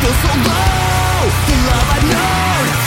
feel so low. The love I